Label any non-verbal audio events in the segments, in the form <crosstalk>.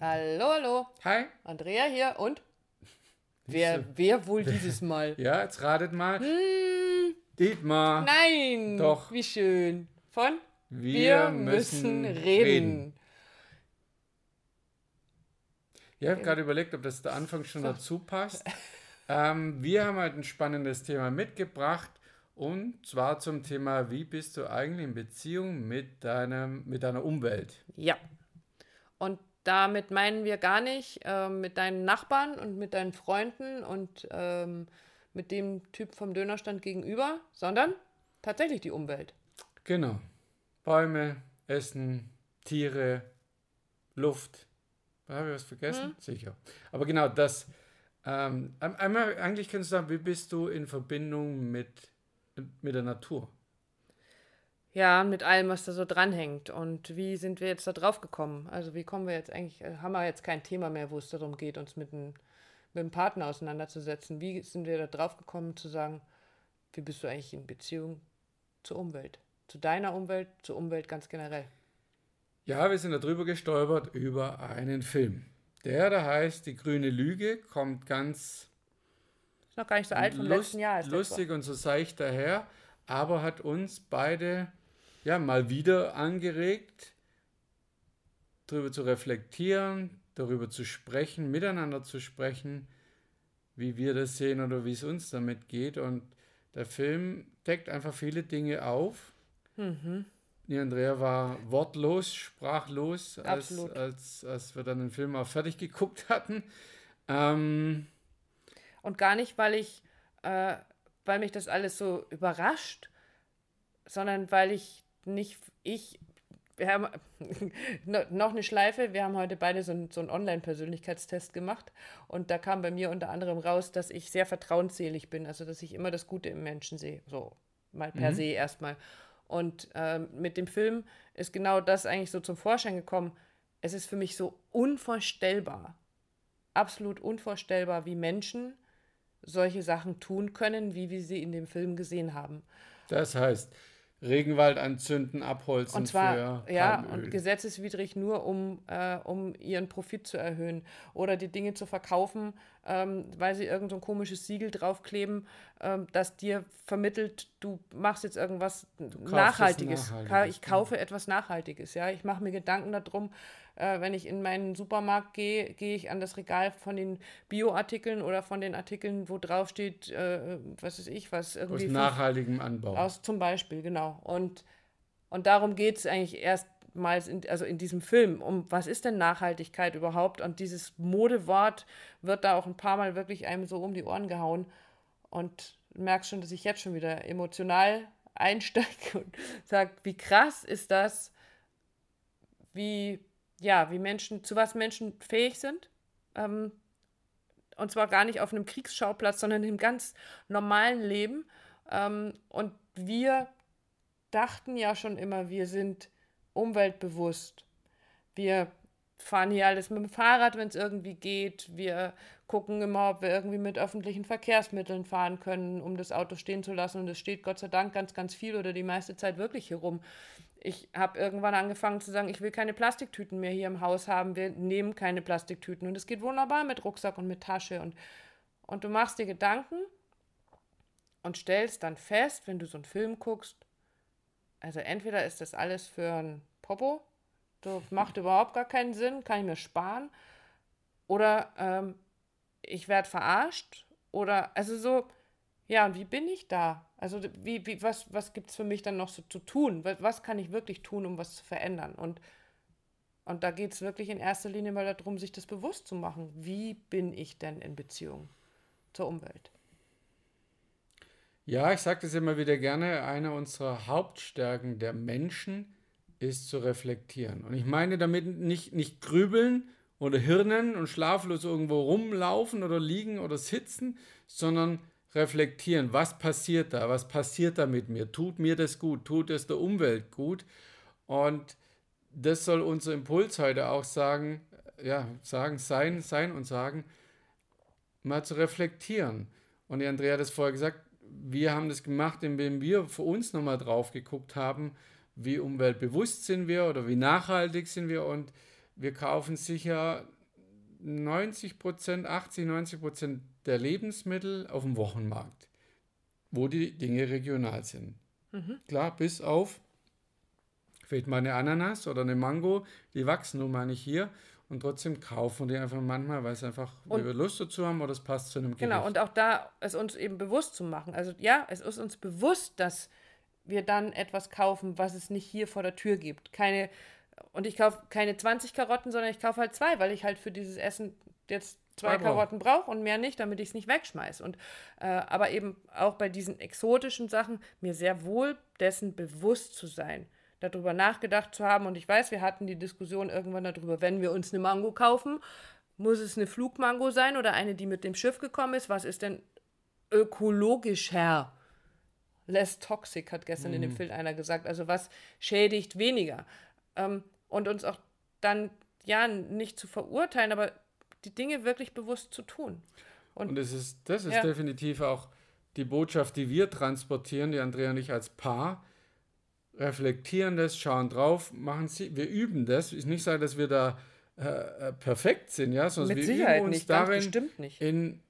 Hallo, hallo. Hi. Andrea hier und wer, wer wohl dieses Mal? <laughs> Ja, jetzt ratet mal. Hm, Dietmar. nein. Doch. Wie schön. Von Wir, müssen reden. Ja, ich habe gerade überlegt, ob das der Anfang schon So. dazu passt. Ähm, wir haben halt ein spannendes Thema mitgebracht und zwar zum Thema, wie bist du eigentlich in Beziehung mit, deinem, mit deiner Umwelt? Ja. Und damit meinen wir gar nicht ähm, mit deinen Nachbarn und mit deinen Freunden und ähm, mit dem Typ vom Dönerstand gegenüber, sondern tatsächlich die Umwelt. Genau. Bäume, Essen, Tiere, Luft. Habe ich was vergessen? Sicher. Aber genau das. Ähm, ein- einmal, eigentlich kannst du sagen, wie bist du in Verbindung mit, mit der Natur? Ja, mit allem, was da so dranhängt. Und wie sind wir jetzt da drauf gekommen? Also wie kommen wir jetzt eigentlich, äh, haben wir jetzt kein Thema mehr, wo es darum geht, uns mit einem, mit einem Partner auseinanderzusetzen. Wie sind wir da drauf gekommen zu sagen, wie bist du eigentlich in Beziehung zur Umwelt? Zu deiner Umwelt, zur Umwelt ganz generell. Ja, wir sind darüber gestolpert über einen Film. Der da heißt Die grüne Lüge, kommt ganz Ist noch gar nicht so alt, vom lust- letzten Jahr. Lustig und so seicht daher, aber hat uns beide ja mal wieder angeregt, darüber zu reflektieren, darüber zu sprechen, miteinander zu sprechen, wie wir das sehen oder wie es uns damit geht. Und der Film deckt einfach viele Dinge auf. Mhm. Die Andrea war wortlos, sprachlos, als, als, als wir dann den Film auch fertig geguckt hatten. Ähm, Und gar nicht, weil ich, äh, weil mich das alles so überrascht, sondern weil ich nicht, ich, wir haben <laughs> no- noch eine Schleife, wir haben heute beide so, einen- so einen Online-Persönlichkeitstest gemacht und da kam bei mir unter anderem raus, dass ich sehr vertrauensselig bin, also dass ich immer das Gute im Menschen sehe, so mal per se erstmal. Und ähm, mit dem Film ist genau das eigentlich so zum Vorschein gekommen. Es ist für mich so unvorstellbar, absolut unvorstellbar, wie Menschen solche Sachen tun können, wie wir sie in dem Film gesehen haben. das heißt, Regenwald anzünden, abholzen Und zwar, für ja, Palmöl. und gesetzeswidrig nur, um, äh, um ihren Profit zu erhöhen oder die Dinge zu verkaufen, ähm, weil sie irgend so ein komisches Siegel draufkleben, ähm, das dir vermittelt, du machst jetzt irgendwas was Nachhaltiges. Nachhaltiges, Ich kaufe etwas Nachhaltiges, ja. Ich mache mir Gedanken darum, äh, wenn ich in meinen Supermarkt gehe, gehe ich an das Regal von den Bioartikeln oder von den Artikeln, wo drauf steht, äh, was weiß ich, was aus irgendwie fünf- nachhaltigem Anbau. aus zum Beispiel, genau. Und, und darum geht es eigentlich erstmals, in, also in diesem Film, um was ist denn Nachhaltigkeit überhaupt? Und dieses Modewort wird da auch ein paar Mal wirklich einem so um die Ohren gehauen. Und merkst schon, dass ich jetzt schon wieder emotional <laughs> einsteige und sage, wie krass ist das, wie, ja, wie Menschen, zu was Menschen fähig sind. Ähm, und zwar gar nicht auf einem Kriegsschauplatz, sondern im ganz normalen Leben. Ähm, und wir dachten ja schon immer, wir sind umweltbewusst. Wir fahren hier alles mit dem Fahrrad, wenn es irgendwie geht. Wir gucken immer, ob wir irgendwie mit öffentlichen Verkehrsmitteln fahren können, um das Auto stehen zu lassen. Und es steht Gott sei Dank ganz, ganz viel oder die meiste Zeit wirklich hier rum. Ich habe irgendwann angefangen zu sagen, ich will keine Plastiktüten mehr hier im Haus haben. Wir nehmen keine Plastiktüten. Und es geht wunderbar mit Rucksack und mit Tasche. Und, und du machst dir Gedanken und stellst dann fest, wenn du so einen Film guckst, also entweder ist das alles für ein Popo, das macht überhaupt gar keinen Sinn, kann ich mir sparen, oder ähm, ich werde verarscht, oder also so, ja, und wie bin ich da? Also wie, wie, was, was gibt es für mich dann noch so zu tun? Was, was kann ich wirklich tun, um was zu verändern? Und, und da geht es wirklich in erster Linie mal darum, sich das bewusst zu machen. Wie bin ich denn in Beziehung zur Umwelt? Ja, ich sage das immer wieder gerne, eine unserer Hauptstärken der Menschen ist zu reflektieren. Und ich meine damit nicht, nicht grübeln oder hirnen und schlaflos irgendwo rumlaufen oder liegen oder sitzen, sondern reflektieren. Was passiert da? Was passiert da mit mir? Tut mir das gut? Tut es der Umwelt gut? Und das soll unser Impuls heute auch sagen, ja, sagen, sein, sein und sagen, mal zu reflektieren. Und die Andrea hat es vorher gesagt, wir haben das gemacht, indem wir für uns nochmal drauf geguckt haben, wie umweltbewusst sind wir oder wie nachhaltig sind wir und wir kaufen sicher 90 Prozent, 80, 90 Prozent der Lebensmittel auf dem Wochenmarkt, wo die Dinge regional sind. Mhm. Klar, bis auf vielleicht mal eine Ananas oder eine Mango, die wachsen nun mal nicht hier. Und trotzdem kaufen die einfach manchmal, weil es einfach, und, wir Lust dazu haben oder es passt zu einem Gericht. Genau, und auch da es uns eben bewusst zu machen. Also ja, es ist uns bewusst, dass wir dann etwas kaufen, was es nicht hier vor der Tür gibt. Keine, und ich kaufe keine 20 Karotten, sondern ich kaufe halt zwei, weil ich halt für dieses Essen jetzt zwei Karotten brauche und mehr nicht, damit ich es nicht wegschmeiße. Und äh, aber eben auch bei diesen exotischen Sachen mir sehr wohl dessen bewusst zu sein, darüber nachgedacht zu haben. Und ich weiß, wir hatten die Diskussion irgendwann darüber, wenn wir uns eine Mango kaufen, muss es eine Flugmango sein oder eine, die mit dem Schiff gekommen ist? Was ist denn ökologischer? Less toxic, hat gestern mhm. in dem mhm. Film einer gesagt. Also was schädigt weniger? Ähm, und uns auch dann, ja, nicht zu verurteilen, aber die Dinge wirklich bewusst zu tun. Und, und das ist, das ist ja. definitiv auch die Botschaft, die wir transportieren, die Andrea und ich als Paar, reflektieren das, schauen drauf, machen sie, wir üben das. Ich nicht sagen, dass wir da äh, äh perfekt sind, ja, sondern Mit wir Sicherheit üben uns nicht, darin, in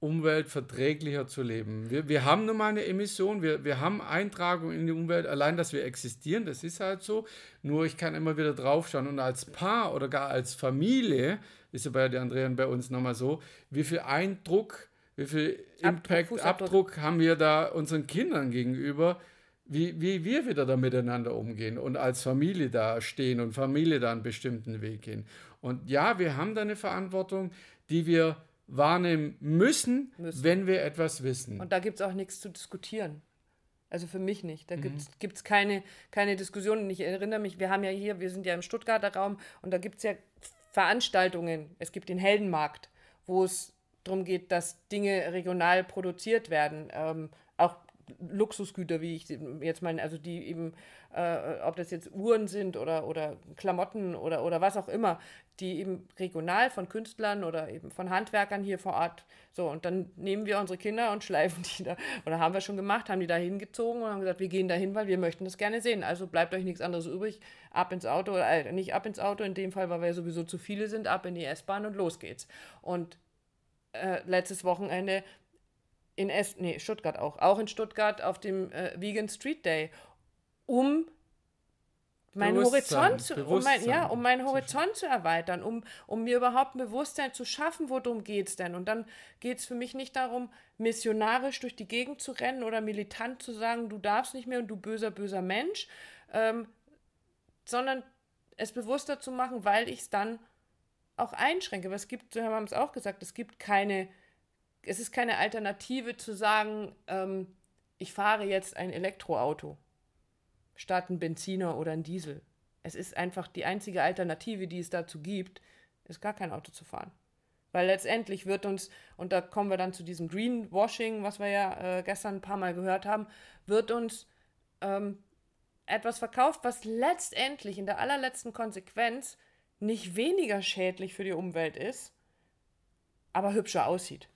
umweltverträglicher zu leben. Wir, wir haben nun mal eine Emission, wir, wir haben Eintragung in die Umwelt, allein, dass wir existieren, das ist halt so. Nur ich kann immer wieder draufschauen und als Paar oder gar als Familie ist ja bei der Andrea und bei uns nochmal so, wie viel Eindruck, wie viel Impact, Abdruck, Abdruck haben wir da unseren Kindern gegenüber, wie, wie wir wieder da miteinander umgehen und als Familie da stehen und Familie da einen bestimmten Weg gehen. Und ja, wir haben da eine Verantwortung, die wir wahrnehmen müssen, müssen. wenn wir etwas wissen. Und da gibt es auch nichts zu diskutieren. Also für mich nicht. Da mhm. gibt es keine, keine Diskussion. Und ich erinnere mich, wir haben ja hier, wir sind ja im Stuttgarter Raum und da gibt es ja Veranstaltungen. Es gibt den Heldenmarkt, wo es darum geht, dass Dinge regional produziert werden. Ähm, Luxusgüter, wie ich jetzt meine, also die eben, äh, ob das jetzt Uhren sind oder, oder Klamotten oder, oder was auch immer, die eben regional von Künstlern oder eben von Handwerkern hier vor Ort, so, und dann nehmen wir unsere Kinder und <laughs> schleifen die da, oder haben wir schon gemacht, haben die da hingezogen und haben gesagt, wir gehen da hin, weil wir möchten das gerne sehen. Also bleibt euch nichts anderes übrig, ab ins Auto, äh, nicht ab ins Auto, in dem Fall, weil wir sowieso zu viele sind, ab in die S-Bahn und los geht's. Und äh, letztes Wochenende in es nee, Stuttgart auch, auch in Stuttgart auf dem äh, Vegan Street Day, um meinen Horizont zu, um mein, ja, um meinen Horizont zu erweitern, um, um mir überhaupt ein Bewusstsein zu schaffen, worum geht es denn? Und dann geht es für mich nicht darum, missionarisch durch die Gegend zu rennen oder militant zu sagen, du darfst nicht mehr und du böser, böser Mensch, ähm, sondern es bewusster zu machen, weil ich es dann auch einschränke. Aber es gibt, wir haben es auch gesagt, es gibt keine es ist keine Alternative zu sagen, ähm, ich fahre jetzt ein Elektroauto statt ein Benziner oder ein Diesel. Es ist einfach die einzige Alternative, die es dazu gibt, ist gar kein Auto zu fahren. Weil letztendlich wird uns, und da kommen wir dann zu diesem Greenwashing, was wir ja äh, gestern ein paar Mal gehört haben, wird uns ähm, etwas verkauft, was letztendlich in der allerletzten Konsequenz nicht weniger schädlich für die Umwelt ist, aber hübscher aussieht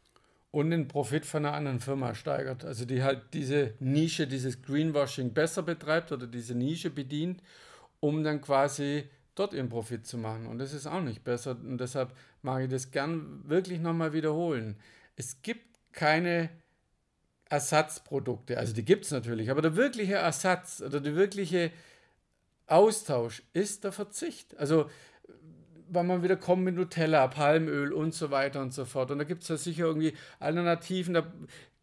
und den Profit von einer anderen Firma steigert. Also die halt diese Nische, dieses Greenwashing besser betreibt oder diese Nische bedient, um dann quasi dort ihren Profit zu machen. Und das ist auch nicht besser. Und deshalb mag ich das gern wirklich nochmal wiederholen. Es gibt keine Ersatzprodukte. Also die gibt es natürlich, aber der wirkliche Ersatz oder der wirkliche Austausch ist der Verzicht. Also weil man wieder kommt mit Nutella, Palmöl und so weiter und so fort. Und da gibt es ja sicher irgendwie Alternativen, da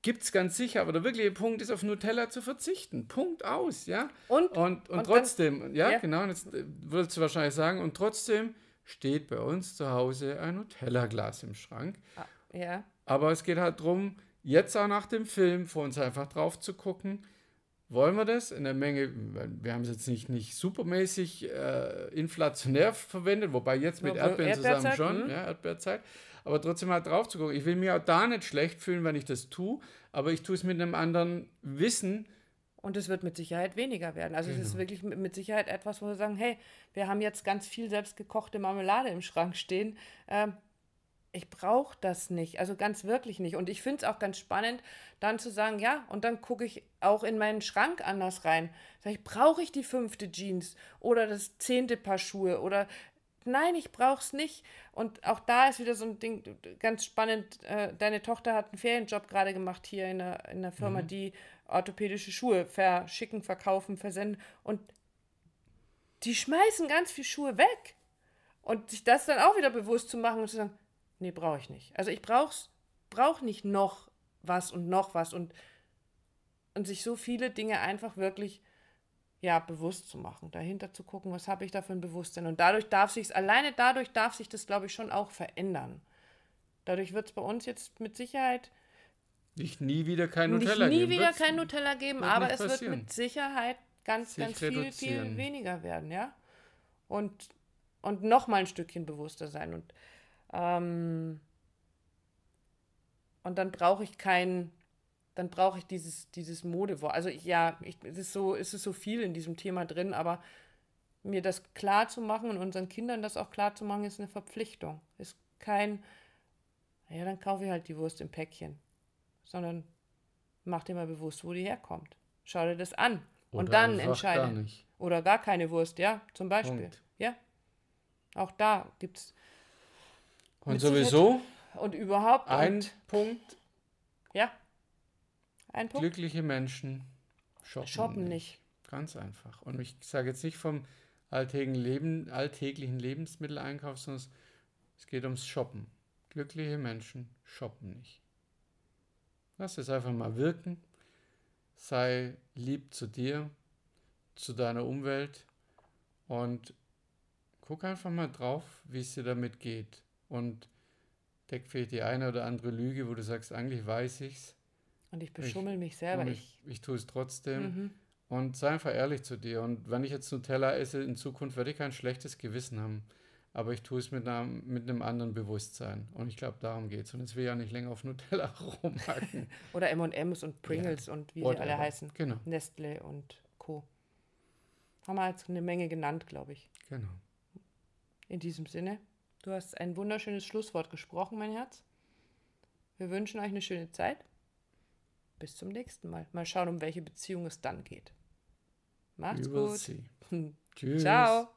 gibt es ganz sicher, aber der wirkliche Punkt ist, auf Nutella zu verzichten. Punkt aus, ja. Und, und, und, und trotzdem, dann, ja, ja, genau, jetzt äh, würdest du wahrscheinlich sagen, und trotzdem steht bei uns zu Hause ein Nutella-Glas im Schrank. Ah, ja. Aber es geht halt darum, jetzt auch nach dem Film vor uns einfach drauf zu gucken, wollen wir das in der Menge, wir haben es jetzt nicht, nicht supermäßig äh, inflationär verwendet, wobei jetzt mit Erdbeeren zusammen schon, hm? ja, Erdbeerzeit, aber trotzdem halt drauf zu gucken. Ich will mir auch da nicht schlecht fühlen, wenn ich das tue, aber ich tue es mit einem anderen Wissen. Und es wird mit Sicherheit weniger werden. Also genau. es ist genau. wirklich mit Sicherheit etwas, wo wir sagen, hey, wir haben jetzt ganz viel selbstgekochte Marmelade im Schrank stehen. Ähm, ich brauche das nicht, also ganz wirklich nicht. Und ich finde es auch ganz spannend, dann zu sagen, ja, und dann gucke ich auch in meinen Schrank anders rein. Sag ich, brauche ich die fünfte Jeans oder das zehnte Paar Schuhe oder nein, ich brauch's nicht. Und auch da ist wieder so ein Ding, ganz spannend, äh, deine Tochter hat einen Ferienjob gerade gemacht hier in einer, in einer Firma, mhm. die orthopädische Schuhe verschicken, verkaufen, versenden. Und die schmeißen ganz viel Schuhe weg. Und sich das dann auch wieder bewusst zu machen und zu sagen, nee, brauche ich nicht. Also ich brauch's, brauche nicht noch was und noch was und, und sich so viele Dinge einfach wirklich ja, bewusst zu machen, dahinter zu gucken, was habe ich da für ein Bewusstsein. Und dadurch darf sich alleine dadurch darf sich das, glaube ich, schon auch verändern. Dadurch wird es bei uns jetzt mit Sicherheit nicht nie wieder kein Nutella nicht nie geben. wieder kein Nutella geben, aber es passieren. wird mit Sicherheit ganz, sich ganz viel, viel weniger werden, ja. Und, und noch mal ein Stückchen bewusster sein. Und, ähm, und dann brauche ich kein dann brauche ich dieses, dieses Modewort. Also ich, ja, ich, es, ist so, es ist so viel in diesem Thema drin, aber mir das klar zu machen und unseren Kindern das auch klar zu machen, ist eine Verpflichtung. Ist kein, ja, dann kaufe ich halt die Wurst im Päckchen. Sondern mach dir mal bewusst, wo die herkommt. Schau dir das an. Oder und dann entscheide. Gar nicht. Oder gar keine Wurst, ja, zum Beispiel. Punkt. Ja. Auch da gibt es. Und sowieso. Und überhaupt. Ein und, Punkt. Ja. Ein Punkt. Glückliche Menschen shoppen, shoppen nicht. nicht. Ganz einfach. Und ich sage jetzt nicht vom alltäglichen, Leben, alltäglichen Lebensmitteleinkauf, sondern es geht ums Shoppen. Glückliche Menschen shoppen nicht. Lass es einfach mal wirken. Sei lieb zu dir, zu deiner Umwelt und guck einfach mal drauf, wie es dir damit geht. Und deck vielleicht die eine oder andere Lüge, wo du sagst, eigentlich weiß ich's, und ich beschummel ich, mich selber. Ich, ich, ich tue es trotzdem. Mhm. Und sei einfach ehrlich zu dir. Und wenn ich jetzt Nutella esse, in Zukunft werde ich kein schlechtes Gewissen haben. Aber ich tue es mit einem, mit einem anderen Bewusstsein. Und ich glaube, darum geht es. Und jetzt will ich ja nicht länger auf Nutella <laughs> rumhacken. <laughs> Oder MMs und Pringles ja. und wie Whatever. sie alle heißen. Genau. Nestle und Co. Haben wir jetzt eine Menge genannt, glaube ich. Genau. In diesem Sinne, du hast ein wunderschönes Schlusswort gesprochen, mein Herz. Wir wünschen euch eine schöne Zeit. Bis zum nächsten Mal. Mal schauen, um welche Beziehung es dann geht. Macht's gut. <laughs> Tschüss. Ciao.